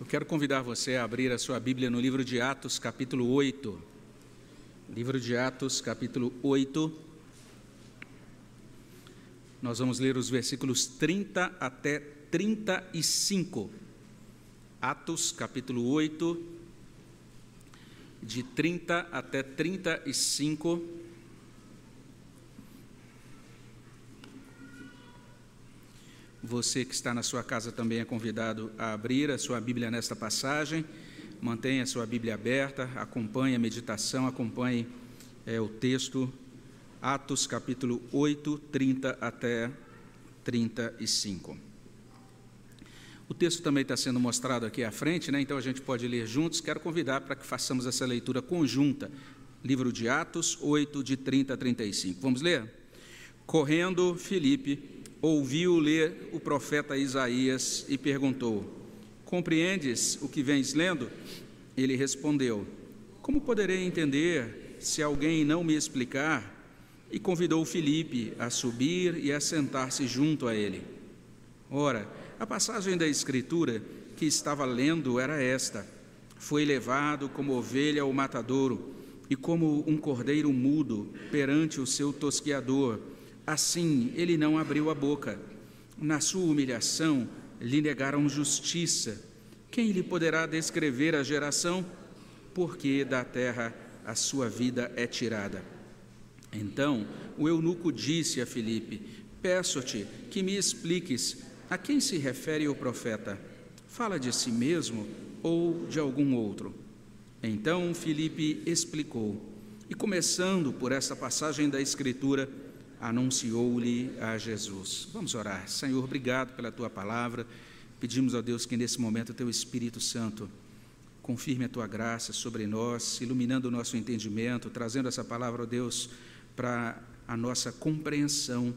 Eu quero convidar você a abrir a sua Bíblia no livro de Atos, capítulo 8. Livro de Atos, capítulo 8. Nós vamos ler os versículos 30 até 35. Atos, capítulo 8, de 30 até 35. Você que está na sua casa também é convidado a abrir a sua Bíblia nesta passagem. Mantenha a sua Bíblia aberta, acompanhe a meditação, acompanhe é, o texto, Atos capítulo 8, 30 até 35. O texto também está sendo mostrado aqui à frente, né? então a gente pode ler juntos. Quero convidar para que façamos essa leitura conjunta. Livro de Atos 8, de 30 a 35. Vamos ler? Correndo, Filipe ouviu ler o profeta Isaías e perguntou: Compreendes o que vens lendo? Ele respondeu: Como poderei entender se alguém não me explicar? E convidou Filipe a subir e a sentar-se junto a ele. Ora, a passagem da Escritura que estava lendo era esta: Foi levado como ovelha ao matadouro, e como um cordeiro mudo perante o seu tosquiador Assim ele não abriu a boca. Na sua humilhação lhe negaram justiça. Quem lhe poderá descrever a geração? Porque da terra a sua vida é tirada. Então o eunuco disse a Filipe: Peço-te que me expliques a quem se refere o profeta. Fala de si mesmo ou de algum outro? Então Filipe explicou, e começando por esta passagem da Escritura, anunciou-lhe a Jesus. Vamos orar. Senhor, obrigado pela tua palavra. Pedimos a Deus que nesse momento o teu Espírito Santo confirme a tua graça sobre nós, iluminando o nosso entendimento, trazendo essa palavra, ó Deus, para a nossa compreensão,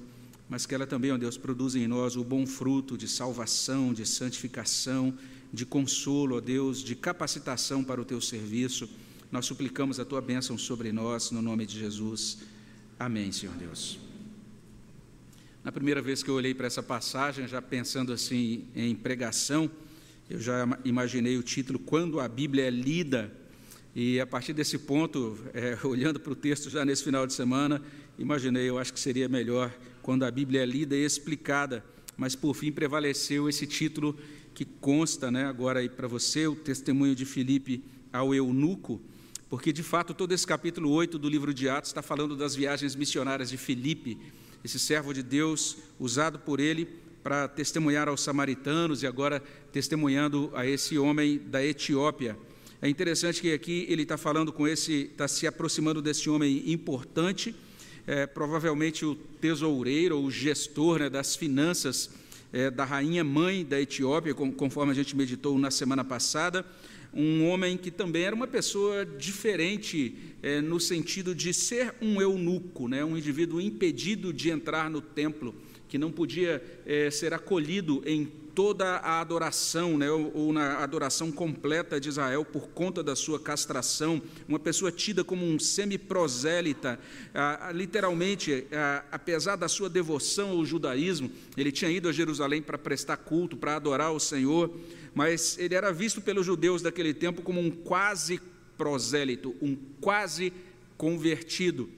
mas que ela também, ó Deus, produza em nós o bom fruto de salvação, de santificação, de consolo, ó Deus, de capacitação para o teu serviço. Nós suplicamos a tua bênção sobre nós, no nome de Jesus. Amém, Senhor Deus. Na primeira vez que eu olhei para essa passagem, já pensando assim em pregação, eu já imaginei o título Quando a Bíblia é lida. E a partir desse ponto, é, olhando para o texto já nesse final de semana, imaginei, eu acho que seria melhor quando a Bíblia é lida e explicada. Mas por fim prevaleceu esse título que consta, né, agora aí para você, o testemunho de Filipe ao eunuco, porque de fato todo esse capítulo 8 do livro de Atos está falando das viagens missionárias de Filipe esse servo de Deus, usado por ele para testemunhar aos samaritanos e agora testemunhando a esse homem da Etiópia. É interessante que aqui ele está falando com esse, está se aproximando desse homem importante, é, provavelmente o tesoureiro ou o gestor né, das finanças é, da rainha mãe da Etiópia, conforme a gente meditou na semana passada um homem que também era uma pessoa diferente é, no sentido de ser um eunuco, né, um indivíduo impedido de entrar no templo, que não podia é, ser acolhido em toda a adoração, né, ou, ou, na adoração completa de Israel por conta da sua castração, uma pessoa tida como um semiprosélita, ah, literalmente, ah, apesar da sua devoção ao judaísmo, ele tinha ido a Jerusalém para prestar culto, para adorar o Senhor, mas ele era visto pelos judeus daquele tempo como um quase prosélito, um quase convertido.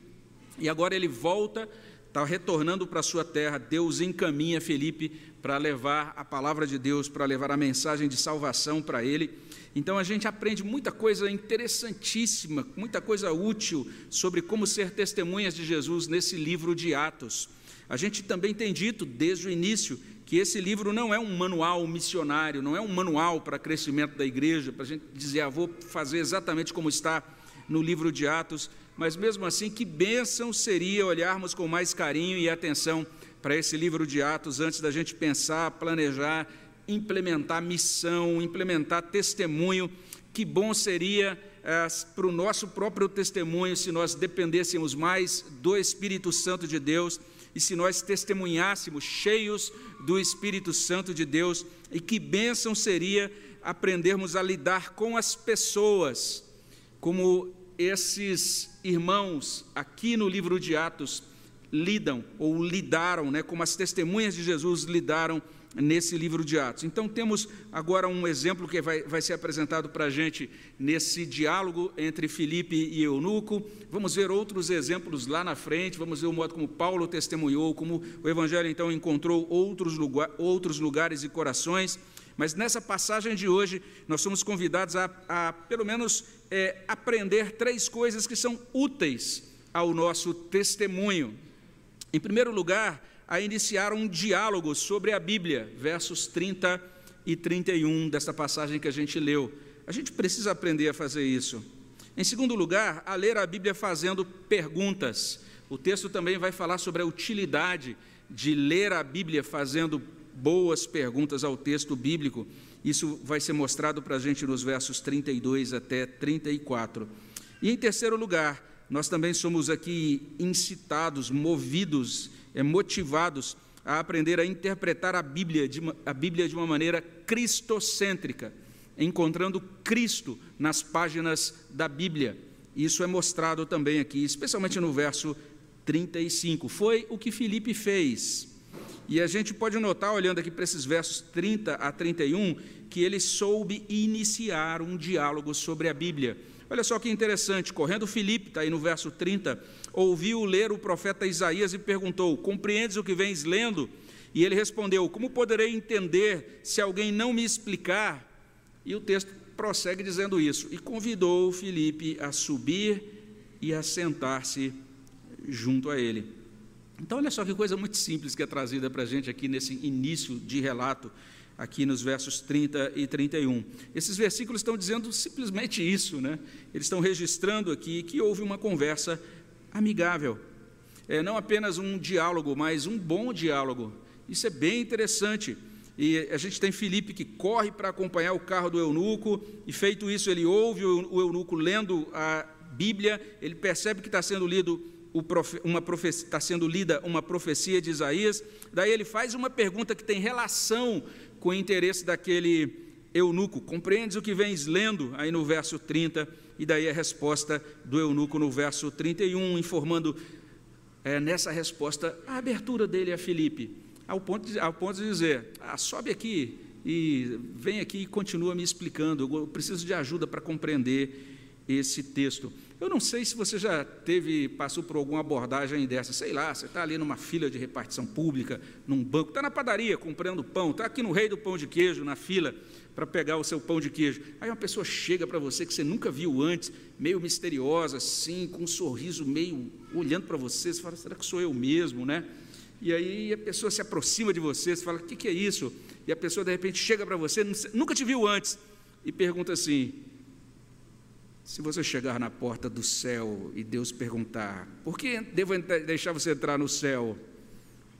E agora ele volta, está retornando para a sua terra. Deus encaminha Felipe para levar a palavra de Deus, para levar a mensagem de salvação para ele. Então a gente aprende muita coisa interessantíssima, muita coisa útil sobre como ser testemunhas de Jesus nesse livro de Atos. A gente também tem dito desde o início que esse livro não é um manual missionário, não é um manual para crescimento da igreja, para a gente dizer, ah, vou fazer exatamente como está no livro de Atos, mas mesmo assim, que bênção seria olharmos com mais carinho e atenção para esse livro de Atos antes da gente pensar, planejar, implementar missão, implementar testemunho. Que bom seria é, para o nosso próprio testemunho se nós dependêssemos mais do Espírito Santo de Deus e se nós testemunhássemos cheios do Espírito Santo de Deus, e que bênção seria aprendermos a lidar com as pessoas, como esses irmãos aqui no livro de Atos lidam ou lidaram, né, como as testemunhas de Jesus lidaram nesse livro de Atos. Então, temos agora um exemplo que vai, vai ser apresentado para a gente nesse diálogo entre Filipe e Eunuco. Vamos ver outros exemplos lá na frente, vamos ver o modo como Paulo testemunhou, como o Evangelho então encontrou outros, lugar, outros lugares e corações. Mas nessa passagem de hoje, nós somos convidados a, a pelo menos, é, aprender três coisas que são úteis ao nosso testemunho. Em primeiro lugar, a iniciar um diálogo sobre a Bíblia, versos 30 e 31 desta passagem que a gente leu. A gente precisa aprender a fazer isso. Em segundo lugar, a ler a Bíblia fazendo perguntas. O texto também vai falar sobre a utilidade de ler a Bíblia fazendo boas perguntas ao texto bíblico. Isso vai ser mostrado para a gente nos versos 32 até 34. E em terceiro lugar, nós também somos aqui incitados, movidos, motivados a aprender a interpretar a Bíblia, de uma, a Bíblia de uma maneira cristocêntrica, encontrando Cristo nas páginas da Bíblia. Isso é mostrado também aqui, especialmente no verso 35. Foi o que Filipe fez. E a gente pode notar, olhando aqui para esses versos 30 a 31, que ele soube iniciar um diálogo sobre a Bíblia. Olha só que interessante, correndo Filipe, está aí no verso 30, ouviu ler o profeta Isaías e perguntou: Compreendes o que vens lendo? E ele respondeu: Como poderei entender se alguém não me explicar? E o texto prossegue dizendo isso: E convidou Filipe a subir e a sentar-se junto a ele. Então, olha só que coisa muito simples que é trazida para a gente aqui nesse início de relato, aqui nos versos 30 e 31. Esses versículos estão dizendo simplesmente isso, né? Eles estão registrando aqui que houve uma conversa amigável. É, não apenas um diálogo, mas um bom diálogo. Isso é bem interessante. E a gente tem Felipe que corre para acompanhar o carro do eunuco, e feito isso, ele ouve o eunuco lendo a Bíblia, ele percebe que está sendo lido uma está sendo lida uma profecia de Isaías, daí ele faz uma pergunta que tem relação com o interesse daquele eunuco. Compreendes o que vens lendo aí no verso 30, e daí a resposta do eunuco no verso 31, informando é, nessa resposta a abertura dele a Filipe, ao ponto de, ao ponto de dizer: ah, sobe aqui e vem aqui e continua me explicando, eu preciso de ajuda para compreender esse texto. Eu não sei se você já teve, passou por alguma abordagem dessa, sei lá, você está ali numa fila de repartição pública, num banco, está na padaria comprando pão, está aqui no rei do pão de queijo, na fila, para pegar o seu pão de queijo. Aí uma pessoa chega para você que você nunca viu antes, meio misteriosa, assim, com um sorriso meio olhando para você, você fala, será que sou eu mesmo, né? E aí a pessoa se aproxima de você, você fala, o que, que é isso? E a pessoa de repente chega para você, nunca te viu antes, e pergunta assim: se você chegar na porta do céu e Deus perguntar, por que devo deixar você entrar no céu?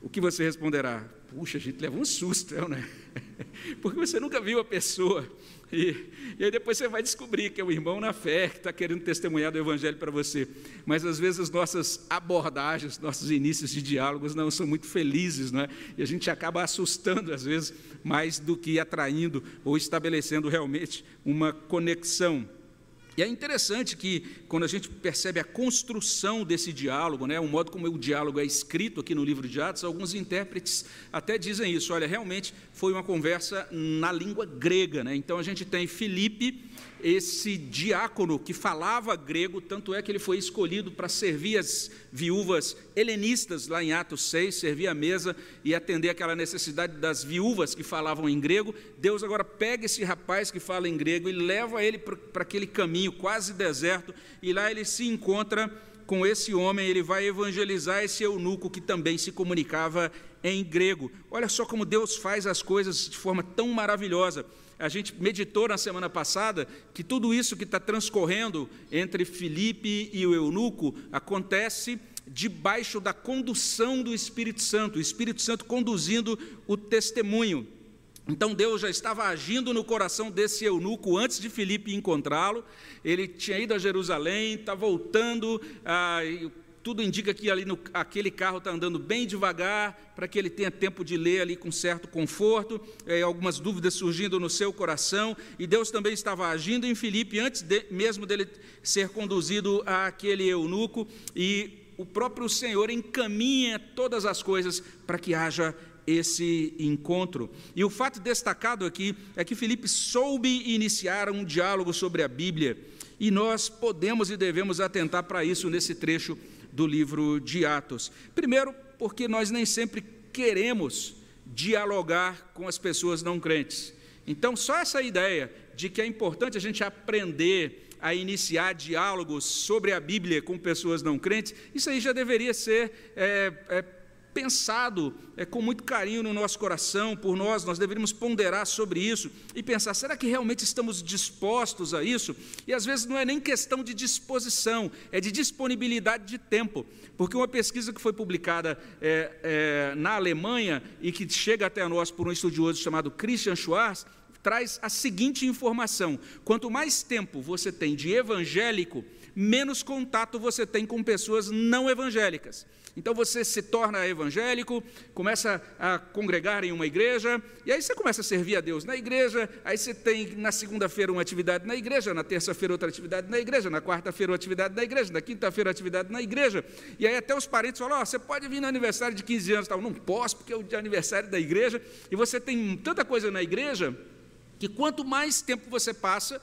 O que você responderá? Puxa, a gente leva um susto, não é? Porque você nunca viu a pessoa. E, e aí depois você vai descobrir que é o irmão na fé que está querendo testemunhar do Evangelho para você. Mas às vezes as nossas abordagens, nossos inícios de diálogos não são muito felizes, não é? E a gente acaba assustando, às vezes, mais do que atraindo ou estabelecendo realmente uma conexão. E é interessante que, quando a gente percebe a construção desse diálogo, né, o modo como o diálogo é escrito aqui no livro de Atos, alguns intérpretes até dizem isso. Olha, realmente foi uma conversa na língua grega. Né? Então a gente tem Filipe esse diácono que falava grego, tanto é que ele foi escolhido para servir as viúvas helenistas lá em Atos 6, servir a mesa e atender aquela necessidade das viúvas que falavam em grego. Deus agora pega esse rapaz que fala em grego e leva ele para aquele caminho quase deserto, e lá ele se encontra com esse homem, ele vai evangelizar esse eunuco que também se comunicava em grego. Olha só como Deus faz as coisas de forma tão maravilhosa a gente meditou na semana passada que tudo isso que está transcorrendo entre Filipe e o eunuco acontece debaixo da condução do Espírito Santo, o Espírito Santo conduzindo o testemunho. Então Deus já estava agindo no coração desse eunuco antes de Filipe encontrá-lo. Ele tinha ido a Jerusalém, está voltando, ah, tudo indica que ali no, aquele carro está andando bem devagar, para que ele tenha tempo de ler ali com certo conforto, é, algumas dúvidas surgindo no seu coração, e Deus também estava agindo em Filipe antes de, mesmo dele ser conduzido àquele eunuco, e o próprio Senhor encaminha todas as coisas para que haja esse encontro. E o fato destacado aqui é que Felipe soube iniciar um diálogo sobre a Bíblia, e nós podemos e devemos atentar para isso nesse trecho do livro de Atos. Primeiro, porque nós nem sempre queremos dialogar com as pessoas não crentes. Então, só essa ideia de que é importante a gente aprender a iniciar diálogos sobre a Bíblia com pessoas não crentes, isso aí já deveria ser é, é, pensado é, com muito carinho no nosso coração, por nós, nós deveríamos ponderar sobre isso e pensar: será que realmente estamos dispostos a isso? E às vezes não é nem questão de disposição, é de disponibilidade de tempo, porque uma pesquisa que foi publicada é, é, na Alemanha e que chega até nós por um estudioso chamado Christian Schwarz, traz a seguinte informação: quanto mais tempo você tem de evangélico, menos contato você tem com pessoas não evangélicas. Então você se torna evangélico, começa a congregar em uma igreja, e aí você começa a servir a Deus na igreja, aí você tem na segunda-feira uma atividade na igreja, na terça-feira outra atividade na igreja, na quarta-feira outra atividade na igreja, na quinta-feira atividade na igreja, e aí até os parentes falam, oh, você pode vir no aniversário de 15 anos, tal. não posso, porque é o aniversário da igreja, e você tem tanta coisa na igreja, que quanto mais tempo você passa,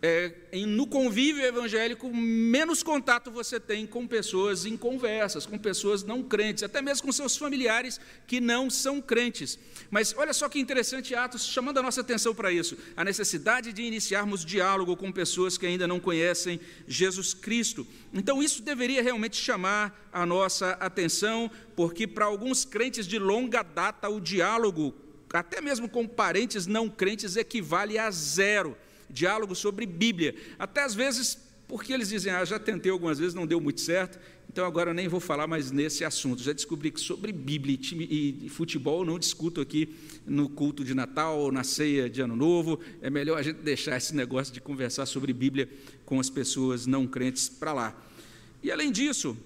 é, no convívio evangélico, menos contato você tem com pessoas em conversas, com pessoas não crentes, até mesmo com seus familiares que não são crentes. Mas olha só que interessante Atos, chamando a nossa atenção para isso, a necessidade de iniciarmos diálogo com pessoas que ainda não conhecem Jesus Cristo. Então, isso deveria realmente chamar a nossa atenção, porque para alguns crentes de longa data, o diálogo, até mesmo com parentes não crentes, equivale a zero diálogo sobre Bíblia. Até às vezes, porque eles dizem, ah, já tentei algumas vezes, não deu muito certo, então agora nem vou falar mais nesse assunto. Já descobri que sobre Bíblia e, time, e futebol não discuto aqui no culto de Natal na ceia de Ano Novo. É melhor a gente deixar esse negócio de conversar sobre Bíblia com as pessoas não crentes para lá. E além disso,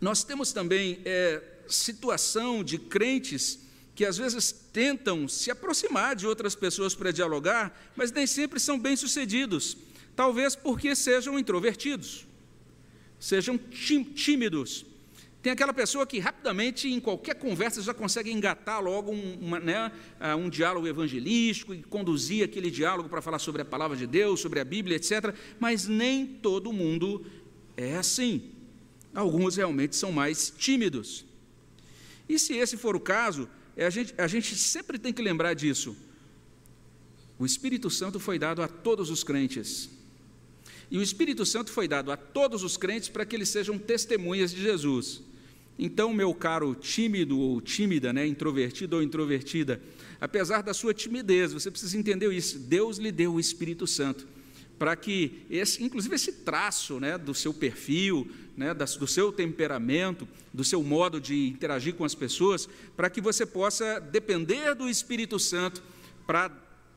nós temos também é, situação de crentes que às vezes tentam se aproximar de outras pessoas para dialogar, mas nem sempre são bem-sucedidos, talvez porque sejam introvertidos, sejam tímidos. Tem aquela pessoa que rapidamente, em qualquer conversa, já consegue engatar logo um, uma, né, ah, um diálogo evangelístico e conduzir aquele diálogo para falar sobre a palavra de Deus, sobre a Bíblia, etc. Mas nem todo mundo é assim. Alguns realmente são mais tímidos. E se esse for o caso, a, gente, a gente sempre tem que lembrar disso. O Espírito Santo foi dado a todos os crentes. E o Espírito Santo foi dado a todos os crentes para que eles sejam testemunhas de Jesus. Então, meu caro tímido ou tímida, né, introvertido ou introvertida, apesar da sua timidez, você precisa entender isso. Deus lhe deu o Espírito Santo para que, esse, inclusive, esse traço né, do seu perfil, né, do seu temperamento, do seu modo de interagir com as pessoas, para que você possa depender do Espírito Santo para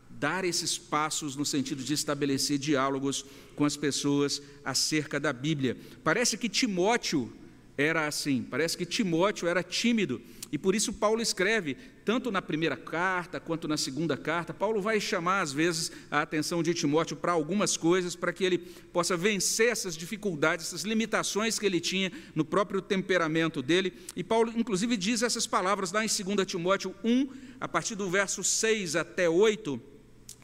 dar esses passos no sentido de estabelecer diálogos com as pessoas acerca da Bíblia. Parece que Timóteo era assim, parece que Timóteo era tímido, e por isso Paulo escreve, tanto na primeira carta quanto na segunda carta, Paulo vai chamar às vezes a atenção de Timóteo para algumas coisas, para que ele possa vencer essas dificuldades, essas limitações que ele tinha no próprio temperamento dele. E Paulo, inclusive, diz essas palavras lá em 2 Timóteo 1, a partir do verso 6 até 8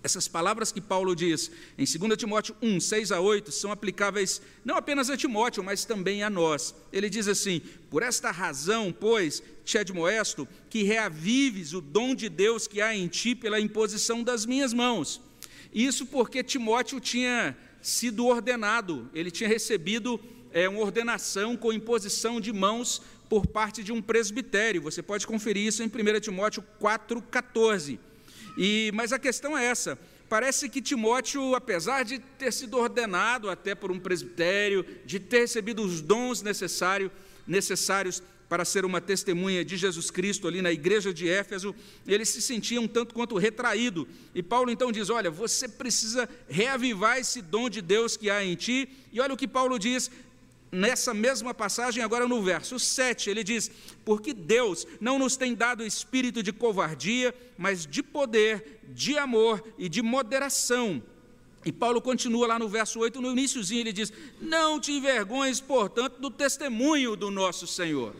essas palavras que Paulo diz em 2 Timóteo 1, 6 a 8, são aplicáveis não apenas a Timóteo, mas também a nós. Ele diz assim: Por esta razão, pois, te admoesto que reavives o dom de Deus que há em ti pela imposição das minhas mãos. Isso porque Timóteo tinha sido ordenado, ele tinha recebido é, uma ordenação com imposição de mãos por parte de um presbitério. Você pode conferir isso em 1 Timóteo 4,14. E, mas a questão é essa: parece que Timóteo, apesar de ter sido ordenado até por um presbitério, de ter recebido os dons necessário, necessários para ser uma testemunha de Jesus Cristo ali na igreja de Éfeso, ele se sentia um tanto quanto retraído. E Paulo então diz: Olha, você precisa reavivar esse dom de Deus que há em ti. E olha o que Paulo diz: nessa mesma passagem, agora no verso 7, ele diz: Porque Deus não nos tem dado espírito de covardia, mas de poder, de amor e de moderação. E Paulo continua lá no verso 8, no iníciozinho, ele diz: Não te envergonhes, portanto, do testemunho do nosso Senhor.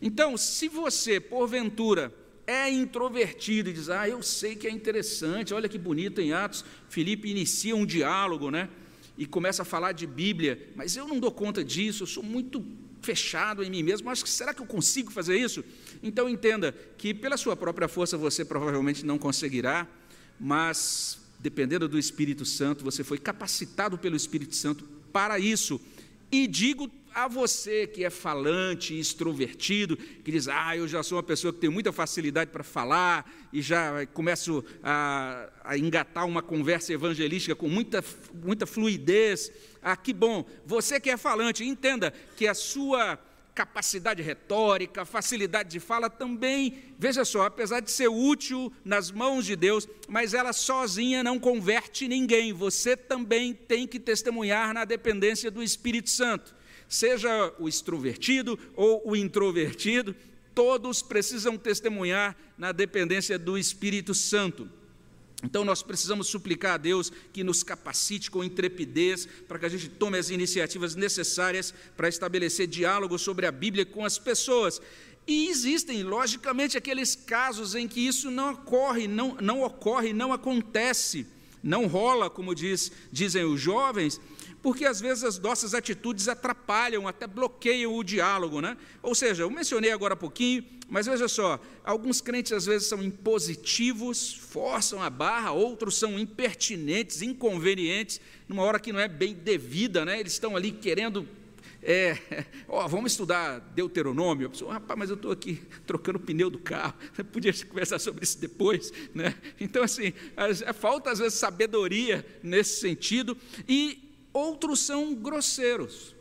Então, se você, porventura, é introvertido e diz: Ah, eu sei que é interessante, olha que bonito em Atos. Filipe inicia um diálogo, né? E começa a falar de Bíblia, mas eu não dou conta disso, eu sou muito fechado em mim mesmo. Acho que será que eu consigo fazer isso? Então entenda que pela sua própria força você provavelmente não conseguirá, mas dependendo do Espírito Santo, você foi capacitado pelo Espírito Santo para isso. E digo a você que é falante, extrovertido, que diz, ah, eu já sou uma pessoa que tem muita facilidade para falar e já começo a, a, engatar uma conversa evangelística com muita, muita fluidez. Ah, que bom. Você que é falante, entenda que a sua capacidade retórica, facilidade de fala também, veja só, apesar de ser útil nas mãos de Deus, mas ela sozinha não converte ninguém. Você também tem que testemunhar na dependência do Espírito Santo seja o extrovertido ou o introvertido, todos precisam testemunhar na dependência do Espírito Santo. Então nós precisamos suplicar a Deus que nos capacite com intrepidez para que a gente tome as iniciativas necessárias para estabelecer diálogo sobre a Bíblia com as pessoas. E existem, logicamente, aqueles casos em que isso não ocorre, não, não ocorre, não acontece, não rola, como diz, dizem os jovens, porque às vezes as nossas atitudes atrapalham, até bloqueiam o diálogo, né? Ou seja, eu mencionei agora há pouquinho, mas veja só, alguns crentes às vezes são impositivos, forçam a barra, outros são impertinentes, inconvenientes, numa hora que não é bem devida, né? Eles estão ali querendo é, ó, vamos estudar Deuteronômio. pessoa, rapaz, mas eu estou aqui trocando o pneu do carro, podia conversar sobre isso depois. Né? Então, assim, falta às vezes sabedoria nesse sentido, e outros são grosseiros.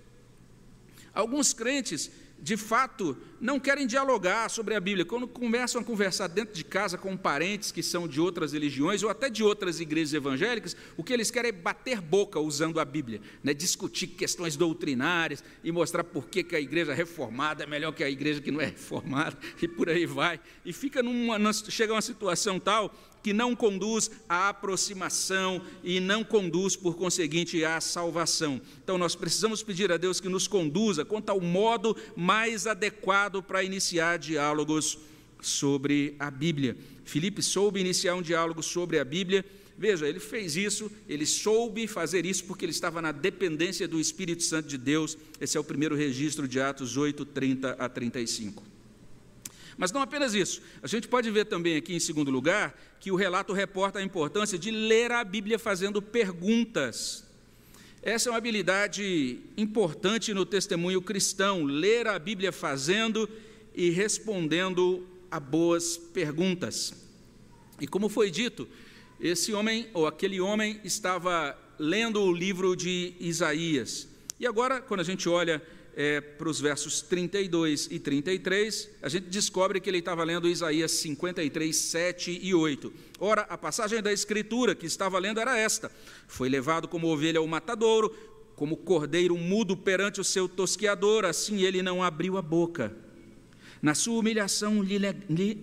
Alguns crentes, de fato, não querem dialogar sobre a Bíblia. Quando começam a conversar dentro de casa com parentes que são de outras religiões ou até de outras igrejas evangélicas, o que eles querem é bater boca usando a Bíblia, né? discutir questões doutrinárias e mostrar por que, a igreja reformada é melhor que a igreja que não é reformada, e por aí vai. E fica numa, chega uma situação tal que não conduz à aproximação e não conduz, por conseguinte, à salvação. Então, nós precisamos pedir a Deus que nos conduza quanto ao modo mais adequado para iniciar diálogos sobre a Bíblia. Filipe soube iniciar um diálogo sobre a Bíblia. Veja, ele fez isso, ele soube fazer isso porque ele estava na dependência do Espírito Santo de Deus. Esse é o primeiro registro de Atos 8, 30 a 35. Mas não apenas isso. A gente pode ver também aqui, em segundo lugar, que o relato reporta a importância de ler a Bíblia fazendo perguntas. Essa é uma habilidade importante no testemunho cristão, ler a Bíblia fazendo e respondendo a boas perguntas. E como foi dito, esse homem ou aquele homem estava lendo o livro de Isaías. E agora, quando a gente olha é, para os versos 32 e 33, a gente descobre que ele estava lendo Isaías 53, 7 e 8. Ora, a passagem da Escritura que estava lendo era esta: Foi levado como ovelha ao matadouro, como cordeiro mudo perante o seu tosqueador, assim ele não abriu a boca. Na sua humilhação lhe,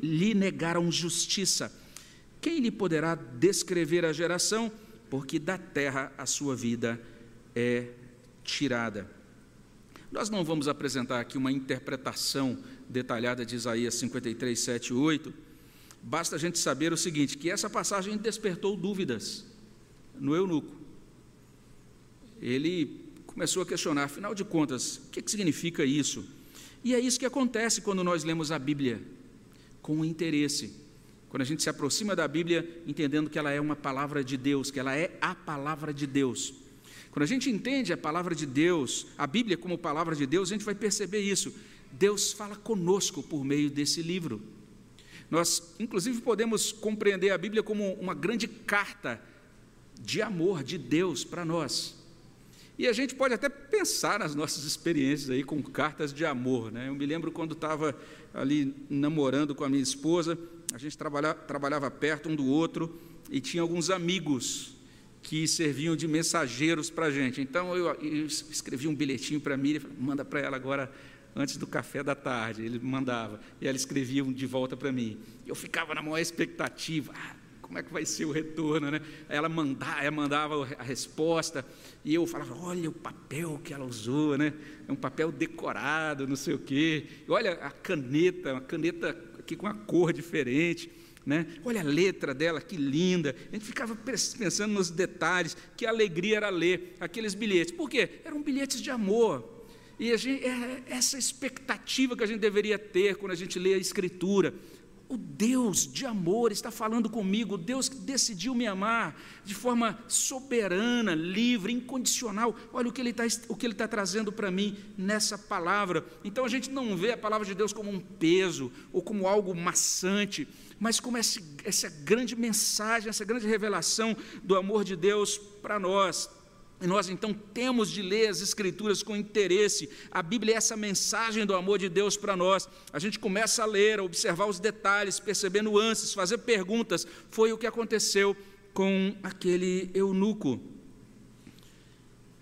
lhe negaram justiça. Quem lhe poderá descrever a geração? Porque da terra a sua vida é tirada. Nós não vamos apresentar aqui uma interpretação detalhada de Isaías 53, 7 e 8. Basta a gente saber o seguinte: que essa passagem despertou dúvidas no eunuco. Ele começou a questionar, afinal de contas, o que, que significa isso? E é isso que acontece quando nós lemos a Bíblia com interesse. Quando a gente se aproxima da Bíblia entendendo que ela é uma palavra de Deus, que ela é a palavra de Deus. Quando a gente entende a palavra de Deus, a Bíblia como palavra de Deus, a gente vai perceber isso. Deus fala conosco por meio desse livro. Nós, inclusive, podemos compreender a Bíblia como uma grande carta de amor de Deus para nós. E a gente pode até pensar nas nossas experiências aí com cartas de amor. Né? Eu me lembro quando estava ali namorando com a minha esposa, a gente trabalhava, trabalhava perto um do outro e tinha alguns amigos que serviam de mensageiros para a gente. Então eu, eu, escrevi um bilhetinho para mim, manda para ela agora antes do café da tarde. Ele mandava e ela escrevia de volta para mim. Eu ficava na maior expectativa. Ah, como é que vai ser o retorno, né? Ela mandava, ela mandava a resposta e eu falava, olha o papel que ela usou, né? É um papel decorado, não sei o quê. Olha a caneta, uma caneta aqui com uma cor diferente. Né? Olha a letra dela, que linda. A gente ficava pensando nos detalhes, que alegria era ler aqueles bilhetes. Por quê? Eram bilhetes de amor. E gente, é essa expectativa que a gente deveria ter quando a gente lê a Escritura. O Deus de amor está falando comigo, o Deus que decidiu me amar de forma soberana, livre, incondicional. Olha o que Ele está, o que ele está trazendo para mim nessa palavra. Então a gente não vê a palavra de Deus como um peso ou como algo maçante, mas como essa, essa grande mensagem, essa grande revelação do amor de Deus para nós. E nós então temos de ler as Escrituras com interesse. A Bíblia é essa mensagem do amor de Deus para nós. A gente começa a ler, a observar os detalhes, perceber nuances, fazer perguntas. Foi o que aconteceu com aquele eunuco.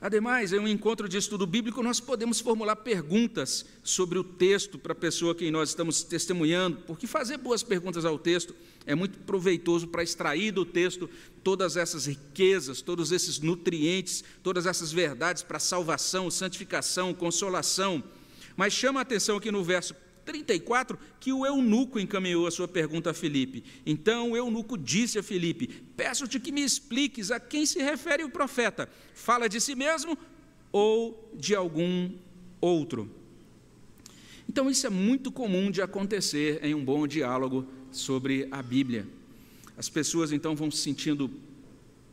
Ademais, em um encontro de estudo bíblico, nós podemos formular perguntas sobre o texto para a pessoa que nós estamos testemunhando, porque fazer boas perguntas ao texto é muito proveitoso para extrair do texto todas essas riquezas, todos esses nutrientes, todas essas verdades para salvação, santificação, consolação. Mas chama a atenção aqui no verso 34 que o eunuco encaminhou a sua pergunta a Filipe. Então o eunuco disse a Filipe: Peço-te que me expliques a quem se refere o profeta. Fala de si mesmo ou de algum outro? Então isso é muito comum de acontecer em um bom diálogo sobre a Bíblia. As pessoas então vão se sentindo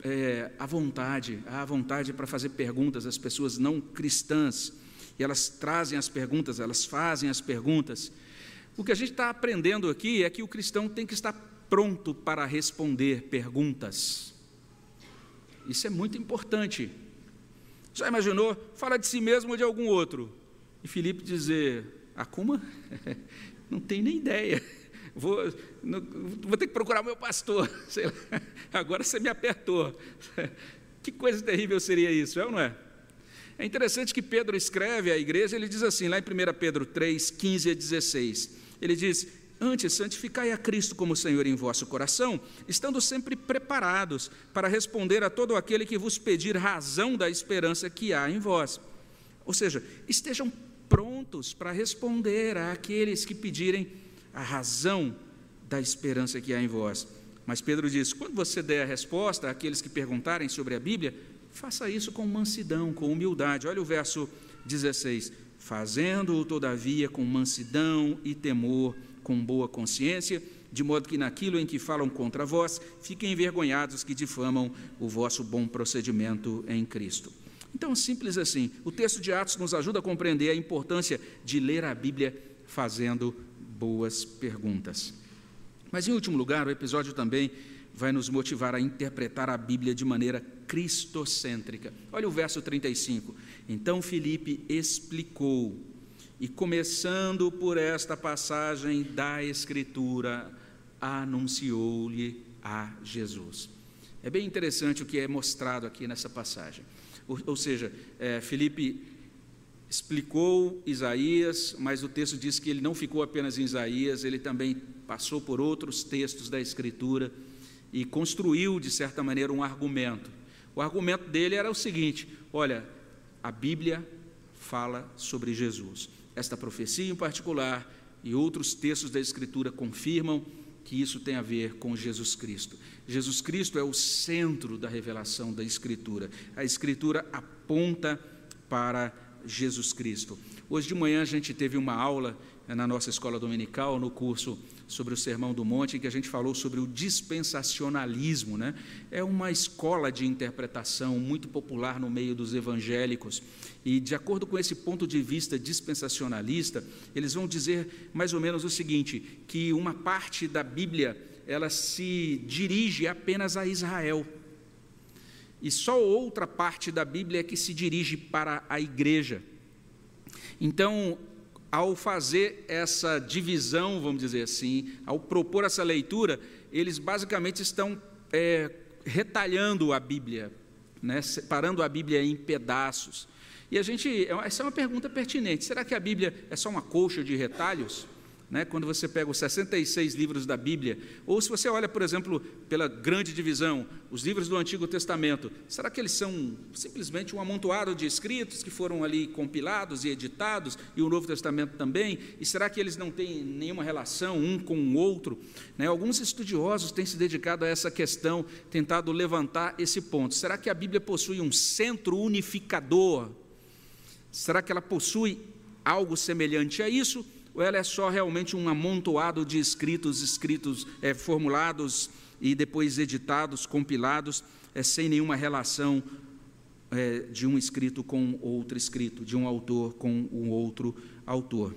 é, à vontade, à vontade para fazer perguntas, as pessoas não cristãs, e elas trazem as perguntas, elas fazem as perguntas. O que a gente está aprendendo aqui é que o cristão tem que estar pronto para responder perguntas. Isso é muito importante. Já imaginou? Fala de si mesmo ou de algum outro. E Filipe dizer: Acuma? Não tem nem ideia vou, vou ter que procurar o meu pastor. Agora você me apertou. Que coisa terrível seria isso, é ou não é? É interessante que Pedro escreve à igreja, ele diz assim, lá em 1 Pedro 3, 15 a 16: ele diz: Antes, santificai a Cristo como Senhor em vosso coração, estando sempre preparados para responder a todo aquele que vos pedir razão da esperança que há em vós. Ou seja, estejam prontos para responder àqueles que pedirem a razão da esperança que há em vós. Mas Pedro diz: quando você der a resposta àqueles que perguntarem sobre a Bíblia, faça isso com mansidão, com humildade. Olha o verso 16: fazendo-o, todavia, com mansidão e temor, com boa consciência, de modo que naquilo em que falam contra vós, fiquem envergonhados os que difamam o vosso bom procedimento em Cristo. Então, simples assim, o texto de Atos nos ajuda a compreender a importância de ler a Bíblia fazendo boas perguntas. Mas, em último lugar, o episódio também vai nos motivar a interpretar a Bíblia de maneira cristocêntrica. Olha o verso 35. Então Filipe explicou, e começando por esta passagem da Escritura, anunciou-lhe a Jesus. É bem interessante o que é mostrado aqui nessa passagem. Ou, ou seja, é, Filipe explicou Isaías, mas o texto diz que ele não ficou apenas em Isaías, ele também passou por outros textos da Escritura e construiu, de certa maneira, um argumento. O argumento dele era o seguinte: olha, a Bíblia fala sobre Jesus. Esta profecia em particular e outros textos da Escritura confirmam que isso tem a ver com Jesus Cristo. Jesus Cristo é o centro da revelação da Escritura. A Escritura aponta para Jesus Cristo. Hoje de manhã a gente teve uma aula na nossa escola dominical, no curso sobre o Sermão do Monte, em que a gente falou sobre o dispensacionalismo. Né? É uma escola de interpretação muito popular no meio dos evangélicos. E, de acordo com esse ponto de vista dispensacionalista, eles vão dizer mais ou menos o seguinte: que uma parte da Bíblia ela se dirige apenas a Israel e só outra parte da Bíblia é que se dirige para a igreja. Então, ao fazer essa divisão, vamos dizer assim, ao propor essa leitura, eles basicamente estão é, retalhando a Bíblia, né, separando a Bíblia em pedaços. E a gente, essa é uma pergunta pertinente: será que a Bíblia é só uma colcha de retalhos? Né, quando você pega os 66 livros da Bíblia, ou se você olha, por exemplo, pela grande divisão, os livros do Antigo Testamento, será que eles são simplesmente um amontoado de escritos que foram ali compilados e editados, e o Novo Testamento também? E será que eles não têm nenhuma relação um com o outro? Né, alguns estudiosos têm se dedicado a essa questão, tentado levantar esse ponto. Será que a Bíblia possui um centro unificador? Será que ela possui algo semelhante a isso? Ou ela é só realmente um amontoado de escritos, escritos é, formulados e depois editados, compilados, é, sem nenhuma relação é, de um escrito com outro escrito, de um autor com um outro autor.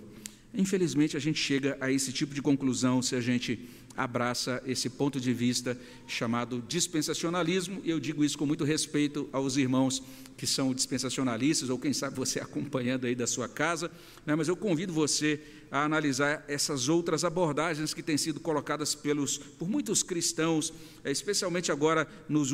Infelizmente, a gente chega a esse tipo de conclusão se a gente abraça esse ponto de vista chamado dispensacionalismo, e eu digo isso com muito respeito aos irmãos que são dispensacionalistas, ou quem sabe você acompanhando aí da sua casa, né, mas eu convido você a analisar essas outras abordagens que têm sido colocadas pelos, por muitos cristãos, eh, especialmente agora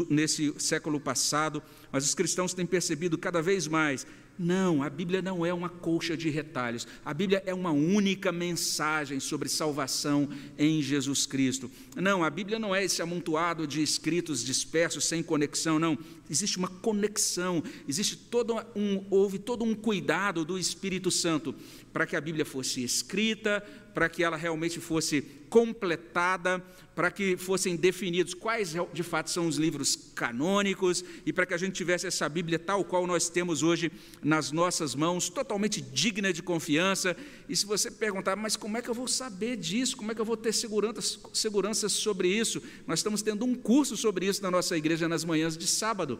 nesse século passado, mas os cristãos têm percebido cada vez mais não, a Bíblia não é uma colcha de retalhos. A Bíblia é uma única mensagem sobre salvação em Jesus Cristo. Não, a Bíblia não é esse amontoado de escritos dispersos sem conexão, não. Existe uma conexão, existe todo um houve todo um cuidado do Espírito Santo para que a Bíblia fosse escrita, para que ela realmente fosse completada, para que fossem definidos quais de fato são os livros canônicos e para que a gente tivesse essa Bíblia tal qual nós temos hoje nas nossas mãos, totalmente digna de confiança. E se você perguntar, mas como é que eu vou saber disso? Como é que eu vou ter segurança, segurança sobre isso? Nós estamos tendo um curso sobre isso na nossa igreja nas manhãs de sábado.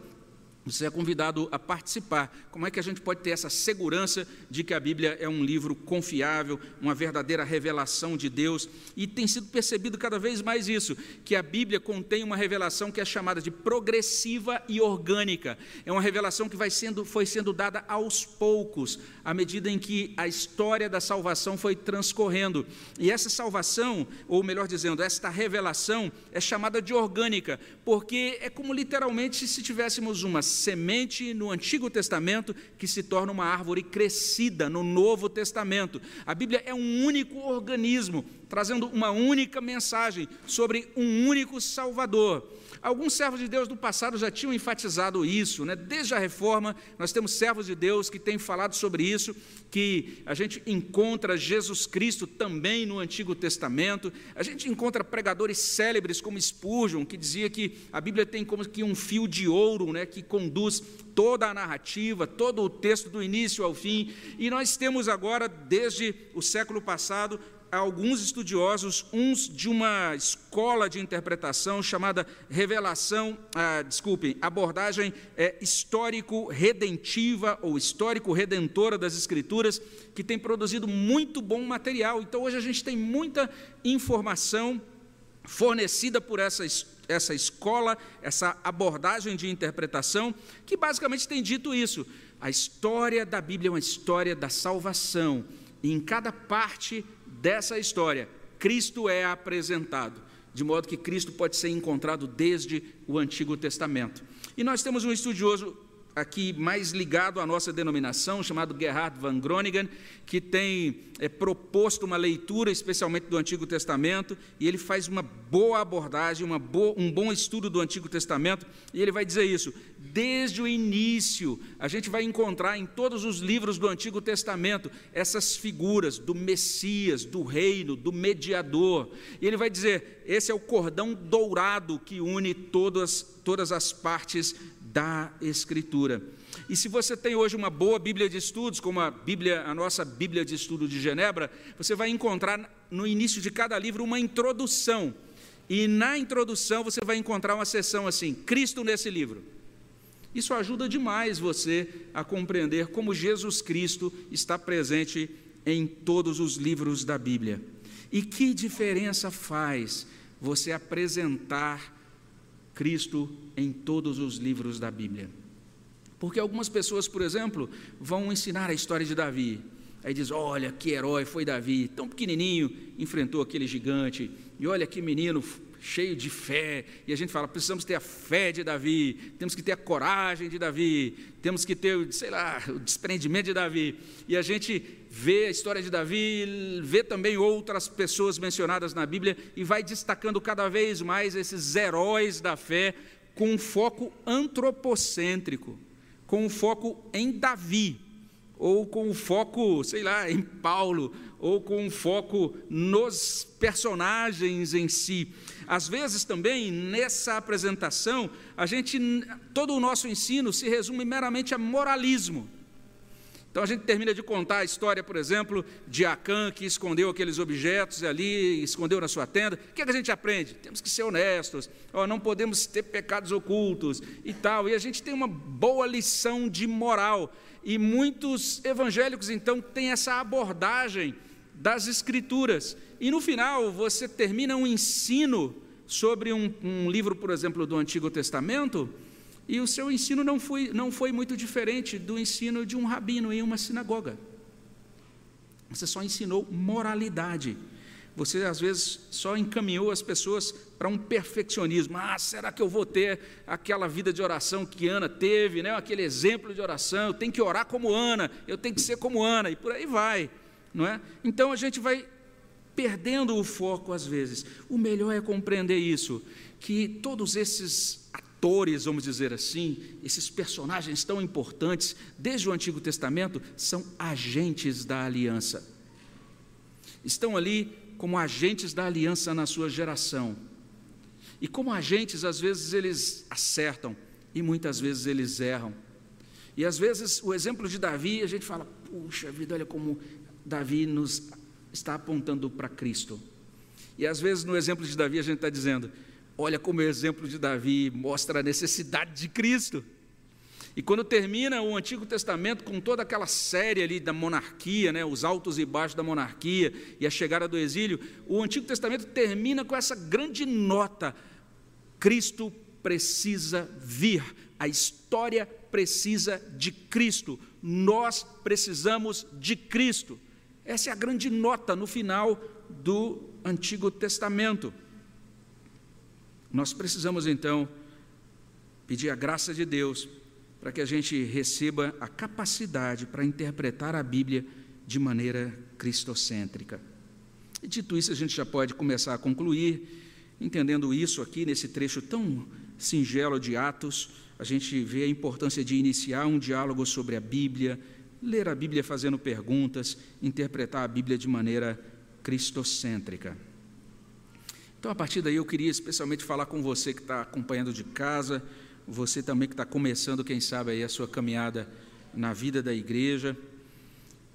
Você é convidado a participar. Como é que a gente pode ter essa segurança de que a Bíblia é um livro confiável, uma verdadeira revelação de Deus? E tem sido percebido cada vez mais isso, que a Bíblia contém uma revelação que é chamada de progressiva e orgânica. É uma revelação que vai sendo, foi sendo dada aos poucos, à medida em que a história da salvação foi transcorrendo. E essa salvação, ou melhor dizendo, esta revelação é chamada de orgânica, porque é como literalmente se tivéssemos uma semente no Antigo Testamento que se torna uma árvore crescida no Novo Testamento. A Bíblia é um único organismo, trazendo uma única mensagem sobre um único Salvador. Alguns servos de Deus do passado já tinham enfatizado isso, né? desde a reforma, nós temos servos de Deus que têm falado sobre isso, que a gente encontra Jesus Cristo também no Antigo Testamento, a gente encontra pregadores célebres como Spurgeon, que dizia que a Bíblia tem como que um fio de ouro né? que conduz toda a narrativa, todo o texto do início ao fim, e nós temos agora, desde o século passado, alguns estudiosos, uns de uma escola de interpretação chamada revelação, ah, desculpem, abordagem é, histórico-redentiva ou histórico-redentora das Escrituras, que tem produzido muito bom material. Então, hoje a gente tem muita informação fornecida por essa, essa escola, essa abordagem de interpretação, que basicamente tem dito isso. A história da Bíblia é uma história da salvação, e em cada parte dessa história, Cristo é apresentado, de modo que Cristo pode ser encontrado desde o Antigo Testamento. E nós temos um estudioso aqui mais ligado à nossa denominação, chamado Gerhard van Groningen, que tem é, proposto uma leitura, especialmente do Antigo Testamento, e ele faz uma boa abordagem, uma boa, um bom estudo do Antigo Testamento, e ele vai dizer isso. Desde o início, a gente vai encontrar em todos os livros do Antigo Testamento essas figuras do Messias, do reino, do mediador. E ele vai dizer: esse é o cordão dourado que une todas, todas as partes da Escritura. E se você tem hoje uma boa Bíblia de estudos, como a Bíblia, a nossa Bíblia de estudo de Genebra, você vai encontrar no início de cada livro uma introdução. E na introdução você vai encontrar uma seção assim: Cristo nesse livro. Isso ajuda demais você a compreender como Jesus Cristo está presente em todos os livros da Bíblia. E que diferença faz você apresentar Cristo em todos os livros da Bíblia. Porque algumas pessoas, por exemplo, vão ensinar a história de Davi. Aí diz: Olha que herói foi Davi, tão pequenininho, enfrentou aquele gigante. E olha que menino cheio de fé, e a gente fala, precisamos ter a fé de Davi, temos que ter a coragem de Davi, temos que ter, sei lá, o desprendimento de Davi. E a gente vê a história de Davi, vê também outras pessoas mencionadas na Bíblia e vai destacando cada vez mais esses heróis da fé com um foco antropocêntrico, com um foco em Davi, ou com um foco, sei lá, em Paulo, ou com um foco nos personagens em si. Às vezes também nessa apresentação, a gente todo o nosso ensino se resume meramente a moralismo. Então a gente termina de contar a história, por exemplo, de Acã que escondeu aqueles objetos ali, escondeu na sua tenda. O que, é que a gente aprende? Temos que ser honestos, não podemos ter pecados ocultos e tal. E a gente tem uma boa lição de moral. E muitos evangélicos, então, têm essa abordagem das Escrituras. E no final, você termina um ensino sobre um, um, livro, por exemplo, do Antigo Testamento, e o seu ensino não foi, não foi muito diferente do ensino de um rabino em uma sinagoga. Você só ensinou moralidade. Você, às vezes, só encaminhou as pessoas para um perfeccionismo. Ah, será que eu vou ter aquela vida de oração que Ana teve, né? aquele exemplo de oração? Eu tenho que orar como Ana, eu tenho que ser como Ana, e por aí vai não é? Então a gente vai perdendo o foco às vezes. O melhor é compreender isso, que todos esses atores, vamos dizer assim, esses personagens tão importantes, desde o Antigo Testamento, são agentes da aliança. Estão ali como agentes da aliança na sua geração. E como agentes, às vezes eles acertam e muitas vezes eles erram. E às vezes o exemplo de Davi, a gente fala, puxa vida, olha como Davi nos está apontando para Cristo. E às vezes no exemplo de Davi a gente está dizendo: olha como o exemplo de Davi mostra a necessidade de Cristo. E quando termina o Antigo Testamento com toda aquela série ali da monarquia, né, os altos e baixos da monarquia e a chegada do exílio, o Antigo Testamento termina com essa grande nota: Cristo precisa vir, a história precisa de Cristo, nós precisamos de Cristo. Essa é a grande nota no final do Antigo Testamento. Nós precisamos então pedir a graça de Deus para que a gente receba a capacidade para interpretar a Bíblia de maneira cristocêntrica. E dito isso, a gente já pode começar a concluir, entendendo isso aqui nesse trecho tão singelo de Atos, a gente vê a importância de iniciar um diálogo sobre a Bíblia, ler a Bíblia fazendo perguntas, interpretar a Bíblia de maneira cristocêntrica. Então, a partir daí, eu queria especialmente falar com você que está acompanhando de casa, você também que está começando, quem sabe, aí a sua caminhada na vida da igreja.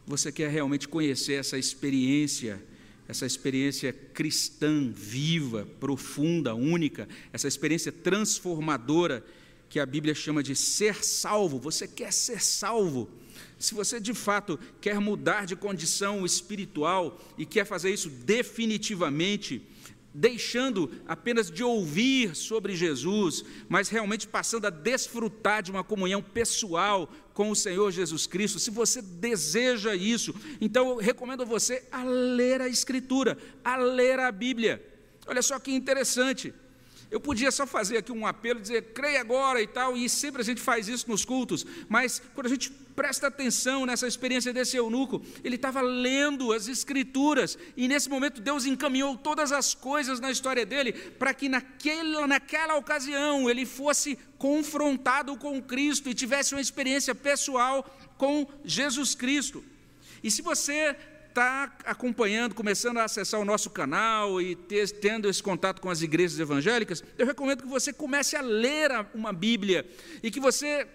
Você quer realmente conhecer essa experiência, essa experiência cristã, viva, profunda, única, essa experiência transformadora que a Bíblia chama de ser salvo. Você quer ser salvo? Se você de fato quer mudar de condição espiritual e quer fazer isso definitivamente, deixando apenas de ouvir sobre Jesus, mas realmente passando a desfrutar de uma comunhão pessoal com o Senhor Jesus Cristo, se você deseja isso, então eu recomendo a você a ler a Escritura, a ler a Bíblia. Olha só que interessante. Eu podia só fazer aqui um apelo, dizer, creia agora e tal, e sempre a gente faz isso nos cultos, mas quando a gente presta atenção nessa experiência desse eunuco, ele estava lendo as Escrituras, e nesse momento Deus encaminhou todas as coisas na história dele, para que naquela, naquela ocasião ele fosse confrontado com Cristo e tivesse uma experiência pessoal com Jesus Cristo. E se você está acompanhando, começando a acessar o nosso canal e ter, tendo esse contato com as igrejas evangélicas, eu recomendo que você comece a ler uma Bíblia e que você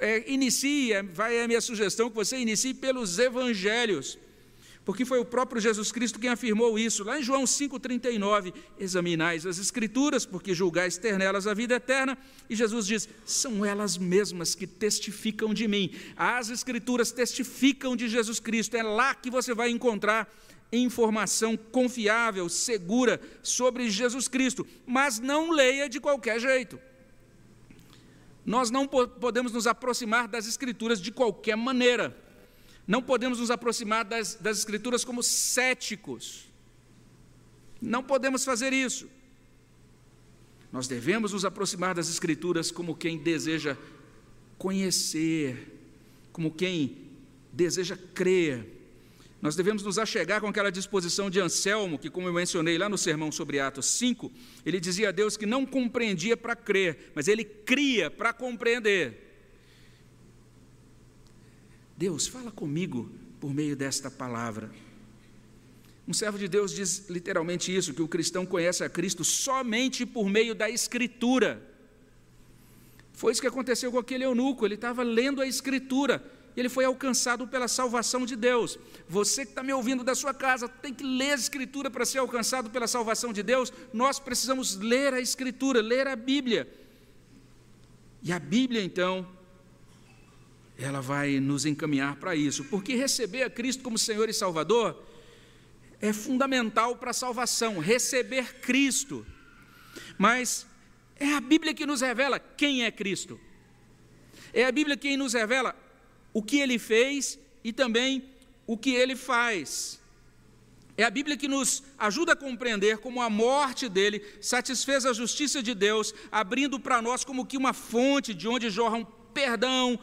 é, inicie, vai a minha sugestão, que você inicie pelos evangelhos porque foi o próprio Jesus Cristo quem afirmou isso, lá em João 5,39: examinais as Escrituras, porque julgais ter nelas a vida eterna, e Jesus diz: são elas mesmas que testificam de mim, as Escrituras testificam de Jesus Cristo, é lá que você vai encontrar informação confiável, segura sobre Jesus Cristo, mas não leia de qualquer jeito. Nós não podemos nos aproximar das Escrituras de qualquer maneira. Não podemos nos aproximar das, das Escrituras como céticos. Não podemos fazer isso. Nós devemos nos aproximar das Escrituras como quem deseja conhecer, como quem deseja crer. Nós devemos nos achegar com aquela disposição de Anselmo, que, como eu mencionei lá no sermão sobre Atos 5, ele dizia a Deus que não compreendia para crer, mas ele cria para compreender. Deus, fala comigo por meio desta palavra. Um servo de Deus diz literalmente isso: que o cristão conhece a Cristo somente por meio da Escritura. Foi isso que aconteceu com aquele eunuco, ele estava lendo a Escritura e ele foi alcançado pela salvação de Deus. Você que está me ouvindo da sua casa tem que ler a Escritura para ser alcançado pela salvação de Deus. Nós precisamos ler a Escritura, ler a Bíblia. E a Bíblia, então, ela vai nos encaminhar para isso, porque receber a Cristo como Senhor e Salvador é fundamental para a salvação, receber Cristo. Mas é a Bíblia que nos revela quem é Cristo. É a Bíblia quem nos revela o que ele fez e também o que ele faz. É a Bíblia que nos ajuda a compreender como a morte dele satisfez a justiça de Deus, abrindo para nós como que uma fonte de onde jorram perdão,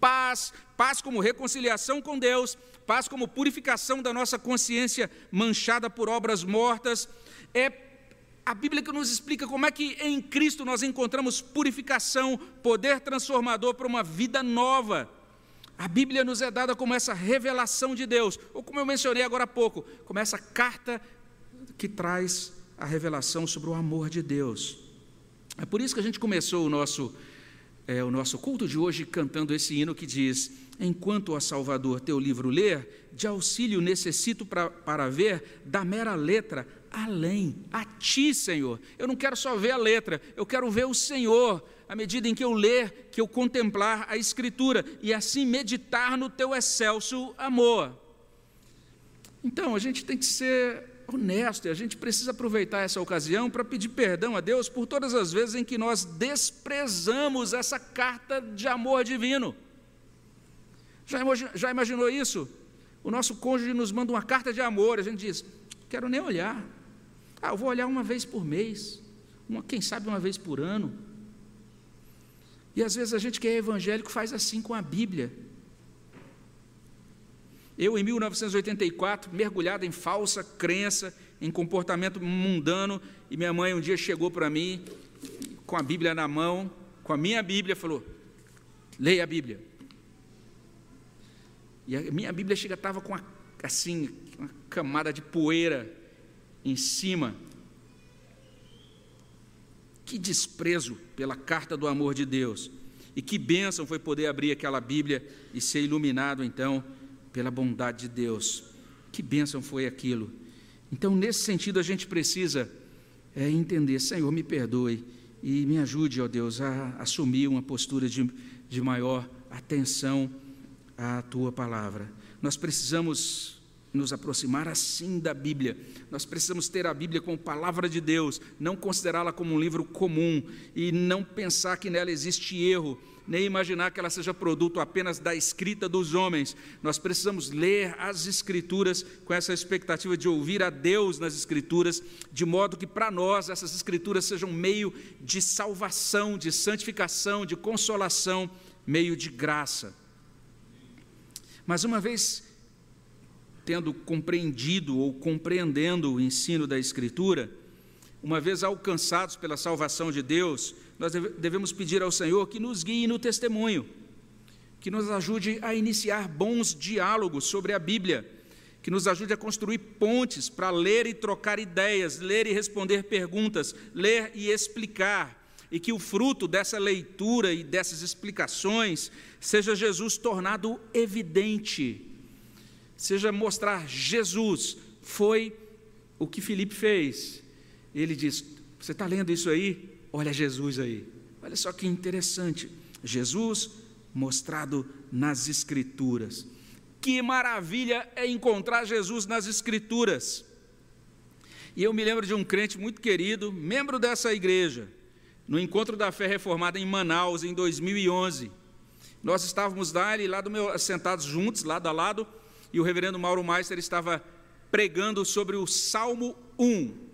paz, paz como reconciliação com Deus, paz como purificação da nossa consciência manchada por obras mortas. É a Bíblia que nos explica como é que em Cristo nós encontramos purificação, poder transformador para uma vida nova. A Bíblia nos é dada como essa revelação de Deus, ou como eu mencionei agora há pouco, como essa carta que traz a revelação sobre o amor de Deus. É por isso que a gente começou o nosso, é, o nosso culto de hoje cantando esse hino que diz: Enquanto, a Salvador, teu livro ler, de auxílio necessito pra, para ver da mera letra além, a ti, Senhor. Eu não quero só ver a letra, eu quero ver o Senhor, à medida em que eu ler, que eu contemplar a Escritura e assim meditar no teu excelso amor. Então, a gente tem que ser honesto e a gente precisa aproveitar essa ocasião para pedir perdão a Deus por todas as vezes em que nós desprezamos essa carta de amor divino. Já, já imaginou isso? O nosso cônjuge nos manda uma carta de amor, a gente diz: quero nem olhar. Ah, eu vou olhar uma vez por mês, uma, quem sabe uma vez por ano. E às vezes a gente que é evangélico faz assim com a Bíblia. Eu, em 1984, mergulhado em falsa crença, em comportamento mundano, e minha mãe um dia chegou para mim, com a Bíblia na mão, com a minha Bíblia, falou: leia a Bíblia. E a minha Bíblia chega estava com uma, assim, uma camada de poeira em cima. Que desprezo pela carta do amor de Deus. E que bênção foi poder abrir aquela Bíblia e ser iluminado então pela bondade de Deus. Que bênção foi aquilo. Então, nesse sentido, a gente precisa é, entender: Senhor, me perdoe e me ajude, ó Deus, a assumir uma postura de, de maior atenção a tua palavra. Nós precisamos nos aproximar assim da Bíblia. Nós precisamos ter a Bíblia como palavra de Deus, não considerá-la como um livro comum e não pensar que nela existe erro, nem imaginar que ela seja produto apenas da escrita dos homens. Nós precisamos ler as Escrituras com essa expectativa de ouvir a Deus nas Escrituras, de modo que para nós essas Escrituras sejam meio de salvação, de santificação, de consolação, meio de graça. Mas uma vez tendo compreendido ou compreendendo o ensino da Escritura, uma vez alcançados pela salvação de Deus, nós devemos pedir ao Senhor que nos guie no testemunho, que nos ajude a iniciar bons diálogos sobre a Bíblia, que nos ajude a construir pontes para ler e trocar ideias, ler e responder perguntas, ler e explicar, e que o fruto dessa leitura e dessas explicações seja Jesus tornado evidente, seja mostrar Jesus foi o que Felipe fez. Ele diz: Você está lendo isso aí? Olha Jesus aí. Olha só que interessante. Jesus mostrado nas Escrituras. Que maravilha é encontrar Jesus nas Escrituras. E eu me lembro de um crente muito querido, membro dessa igreja, no encontro da fé reformada em Manaus, em 2011. Nós estávamos lá, ele lá do meu, sentados juntos, lado a lado, e o reverendo Mauro Meister estava pregando sobre o Salmo 1.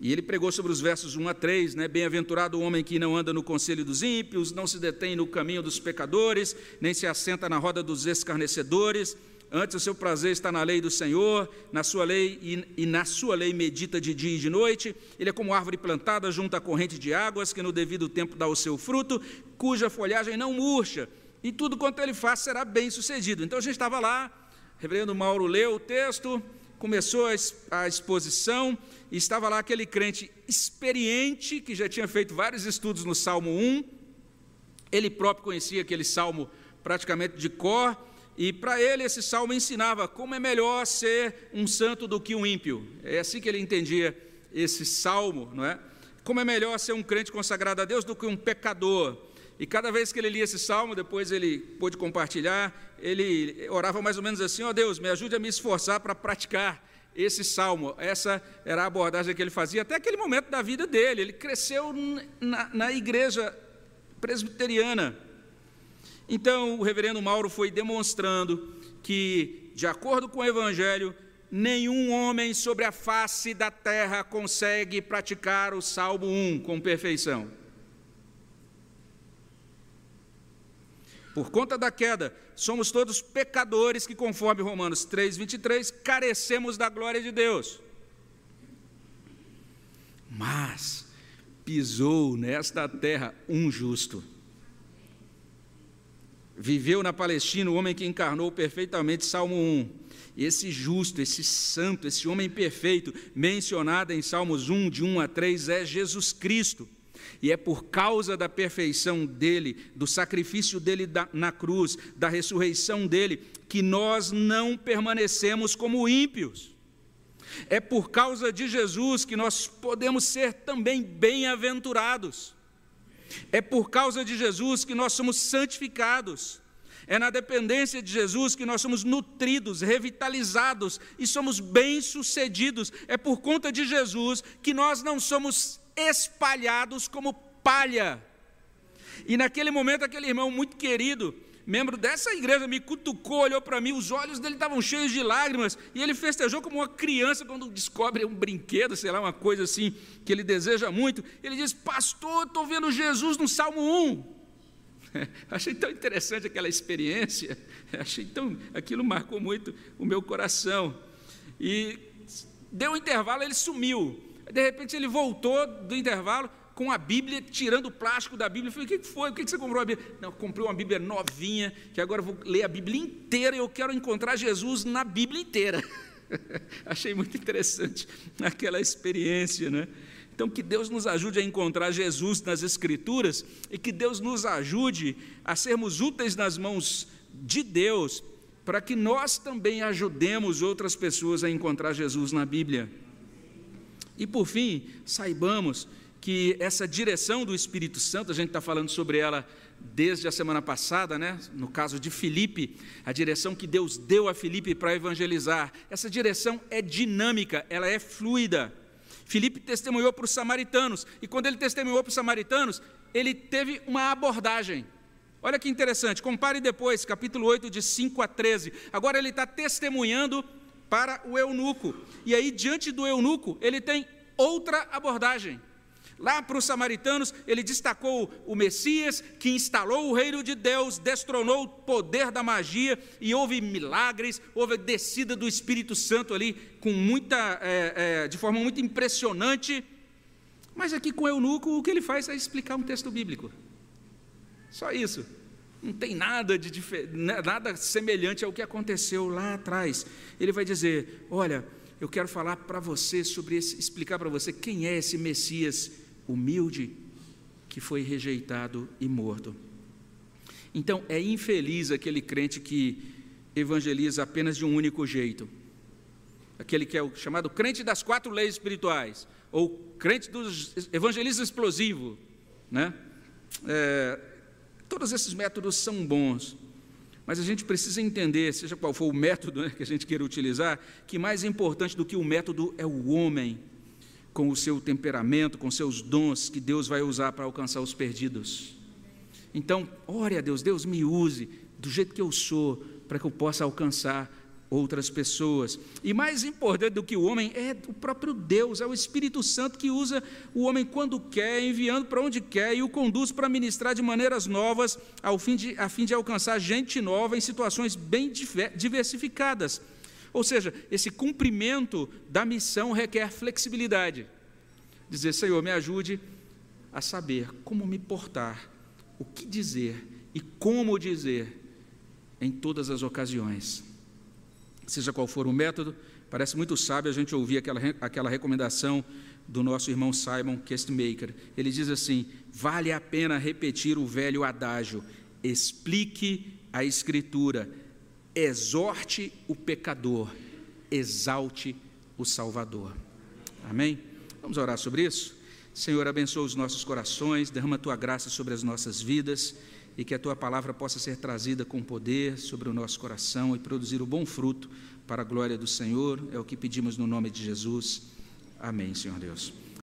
E ele pregou sobre os versos 1 a 3, né? Bem-aventurado o homem que não anda no conselho dos ímpios, não se detém no caminho dos pecadores, nem se assenta na roda dos escarnecedores. Antes o seu prazer está na lei do Senhor, na sua lei e, e, na sua lei medita de dia e de noite. Ele é como árvore plantada junto à corrente de águas, que no devido tempo dá o seu fruto, cuja folhagem não murcha, e tudo quanto ele faz será bem sucedido. Então a gente estava lá, o reverendo Mauro leu o texto, começou a exposição, e estava lá aquele crente experiente, que já tinha feito vários estudos no Salmo 1, ele próprio conhecia aquele salmo praticamente de cor, e para ele esse salmo ensinava como é melhor ser um santo do que um ímpio. É assim que ele entendia esse salmo, não é? Como é melhor ser um crente consagrado a Deus do que um pecador. E cada vez que ele lia esse salmo, depois ele pôde compartilhar, ele orava mais ou menos assim: ó oh Deus, me ajude a me esforçar para praticar esse salmo. Essa era a abordagem que ele fazia até aquele momento da vida dele. Ele cresceu na, na igreja presbiteriana. Então, o reverendo Mauro foi demonstrando que, de acordo com o Evangelho, nenhum homem sobre a face da terra consegue praticar o Salmo 1 com perfeição. Por conta da queda, somos todos pecadores que, conforme Romanos 3, 23, carecemos da glória de Deus. Mas pisou nesta terra um justo Viveu na Palestina o homem que encarnou perfeitamente Salmo 1. Esse justo, esse santo, esse homem perfeito, mencionado em Salmos 1, de 1 a 3, é Jesus Cristo. E é por causa da perfeição dele, do sacrifício dele na cruz, da ressurreição dele, que nós não permanecemos como ímpios. É por causa de Jesus que nós podemos ser também bem-aventurados. É por causa de Jesus que nós somos santificados. É na dependência de Jesus que nós somos nutridos, revitalizados e somos bem-sucedidos. É por conta de Jesus que nós não somos espalhados como palha. E naquele momento, aquele irmão muito querido, membro dessa igreja, me cutucou, olhou para mim, os olhos dele estavam cheios de lágrimas, e ele festejou como uma criança quando descobre um brinquedo, sei lá, uma coisa assim que ele deseja muito. Ele diz: Pastor, estou vendo Jesus no Salmo 1. Achei tão interessante aquela experiência, achei tão, aquilo marcou muito o meu coração. E deu um intervalo, ele sumiu. De repente ele voltou do intervalo, com a Bíblia, tirando o plástico da Bíblia. Eu falei, o que foi? O que você comprou a Bíblia? Não, comprei uma Bíblia novinha, que agora vou ler a Bíblia inteira e eu quero encontrar Jesus na Bíblia inteira. Achei muito interessante aquela experiência, né? Então, que Deus nos ajude a encontrar Jesus nas Escrituras e que Deus nos ajude a sermos úteis nas mãos de Deus, para que nós também ajudemos outras pessoas a encontrar Jesus na Bíblia. E por fim, saibamos que essa direção do Espírito Santo, a gente está falando sobre ela desde a semana passada, né? no caso de Filipe, a direção que Deus deu a Filipe para evangelizar, essa direção é dinâmica, ela é fluida. Filipe testemunhou para os samaritanos, e quando ele testemunhou para os samaritanos, ele teve uma abordagem. Olha que interessante, compare depois, capítulo 8, de 5 a 13. Agora ele está testemunhando para o eunuco, e aí, diante do eunuco, ele tem outra abordagem. Lá para os samaritanos, ele destacou o Messias, que instalou o reino de Deus, destronou o poder da magia, e houve milagres, houve descida do Espírito Santo ali, com muita, é, é, de forma muito impressionante. Mas aqui com o eunuco, o que ele faz é explicar um texto bíblico. Só isso. Não tem nada, de, né, nada semelhante ao que aconteceu lá atrás. Ele vai dizer: Olha, eu quero falar para você sobre esse, explicar para você quem é esse Messias humilde que foi rejeitado e morto. Então, é infeliz aquele crente que evangeliza apenas de um único jeito. Aquele que é o chamado crente das quatro leis espirituais, ou crente dos evangelistas explosivo, né? É, todos esses métodos são bons, mas a gente precisa entender, seja qual for o método né, que a gente queira utilizar, que mais importante do que o método é o homem com o seu temperamento, com seus dons que Deus vai usar para alcançar os perdidos. Então, ore a Deus, Deus me use do jeito que eu sou, para que eu possa alcançar outras pessoas. E mais importante do que o homem é o próprio Deus, é o Espírito Santo que usa o homem quando quer, enviando para onde quer e o conduz para ministrar de maneiras novas, ao fim de, a fim de alcançar gente nova em situações bem diversificadas. Ou seja, esse cumprimento da missão requer flexibilidade. Dizer, Senhor, me ajude a saber como me portar, o que dizer e como dizer em todas as ocasiões seja qual for o método, parece muito sábio a gente ouvir aquela, aquela recomendação do nosso irmão Simon Kestmaker. Ele diz assim: vale a pena repetir o velho adágio, explique a Escritura, exorte o pecador, exalte o Salvador. Amém? Vamos orar sobre isso? Senhor, abençoa os nossos corações, derrama a tua graça sobre as nossas vidas e que a tua palavra possa ser trazida com poder sobre o nosso coração e produzir o bom fruto para a glória do Senhor. É o que pedimos no nome de Jesus. Amém, Senhor Deus.